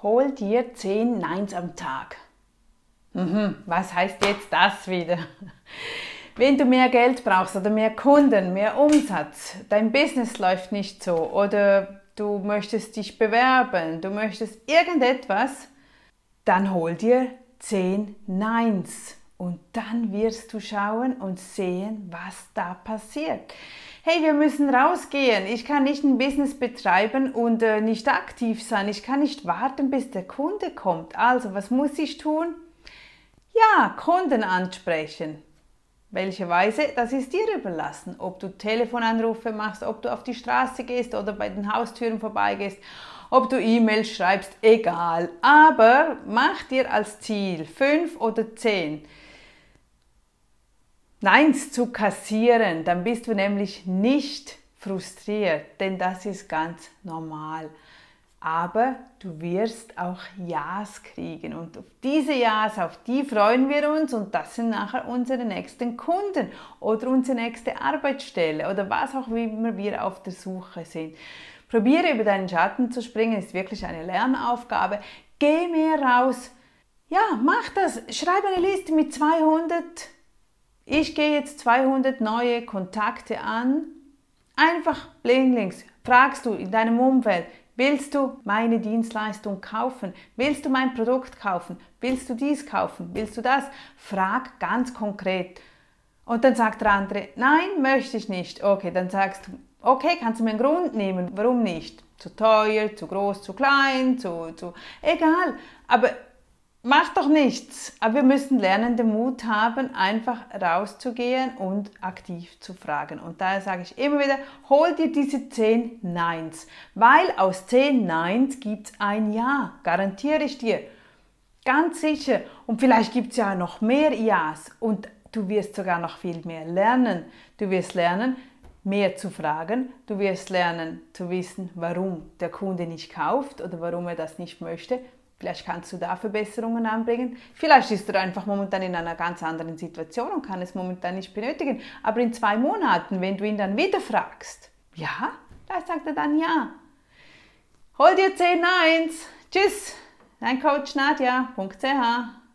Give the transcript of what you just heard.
Hol dir 10 Neins am Tag. Mhm, was heißt jetzt das wieder? Wenn du mehr Geld brauchst oder mehr Kunden, mehr Umsatz, dein Business läuft nicht so oder du möchtest dich bewerben, du möchtest irgendetwas, dann hol dir 10 Neins und dann wirst du schauen und sehen, was da passiert hey, wir müssen rausgehen, ich kann nicht ein Business betreiben und äh, nicht aktiv sein, ich kann nicht warten, bis der Kunde kommt. Also, was muss ich tun? Ja, Kunden ansprechen. Welche Weise, das ist dir überlassen. Ob du Telefonanrufe machst, ob du auf die Straße gehst oder bei den Haustüren vorbeigehst, ob du E-Mails schreibst, egal. Aber mach dir als Ziel fünf oder zehn Neins zu kassieren, dann bist du nämlich nicht frustriert, denn das ist ganz normal. Aber du wirst auch Ja's kriegen und auf diese Ja's, auf die freuen wir uns und das sind nachher unsere nächsten Kunden oder unsere nächste Arbeitsstelle oder was auch immer wir auf der Suche sind. Probiere über deinen Schatten zu springen, ist wirklich eine Lernaufgabe. Geh mehr raus. Ja, mach das. Schreib eine Liste mit 200 ich gehe jetzt 200 neue Kontakte an. Einfach blindlings fragst du in deinem Umfeld, willst du meine Dienstleistung kaufen? Willst du mein Produkt kaufen? Willst du dies kaufen? Willst du das? Frag ganz konkret. Und dann sagt der andere, nein, möchte ich nicht. Okay, dann sagst du, okay, kannst du mir einen Grund nehmen, warum nicht? Zu teuer, zu groß, zu klein, zu, zu, egal. Aber Macht doch nichts, aber wir müssen lernen, den Mut haben, einfach rauszugehen und aktiv zu fragen. Und daher sage ich immer wieder, hol dir diese 10 Neins, weil aus 10 Neins gibt es ein Ja, garantiere ich dir. Ganz sicher. Und vielleicht gibt es ja noch mehr Ja's und du wirst sogar noch viel mehr lernen. Du wirst lernen, mehr zu fragen. Du wirst lernen zu wissen, warum der Kunde nicht kauft oder warum er das nicht möchte. Vielleicht kannst du da Verbesserungen anbringen. Vielleicht ist er einfach momentan in einer ganz anderen Situation und kann es momentan nicht benötigen. Aber in zwei Monaten, wenn du ihn dann wieder fragst, ja, da sagt er dann ja. Hol dir 10 1. Tschüss, dein Coach Nadja.ch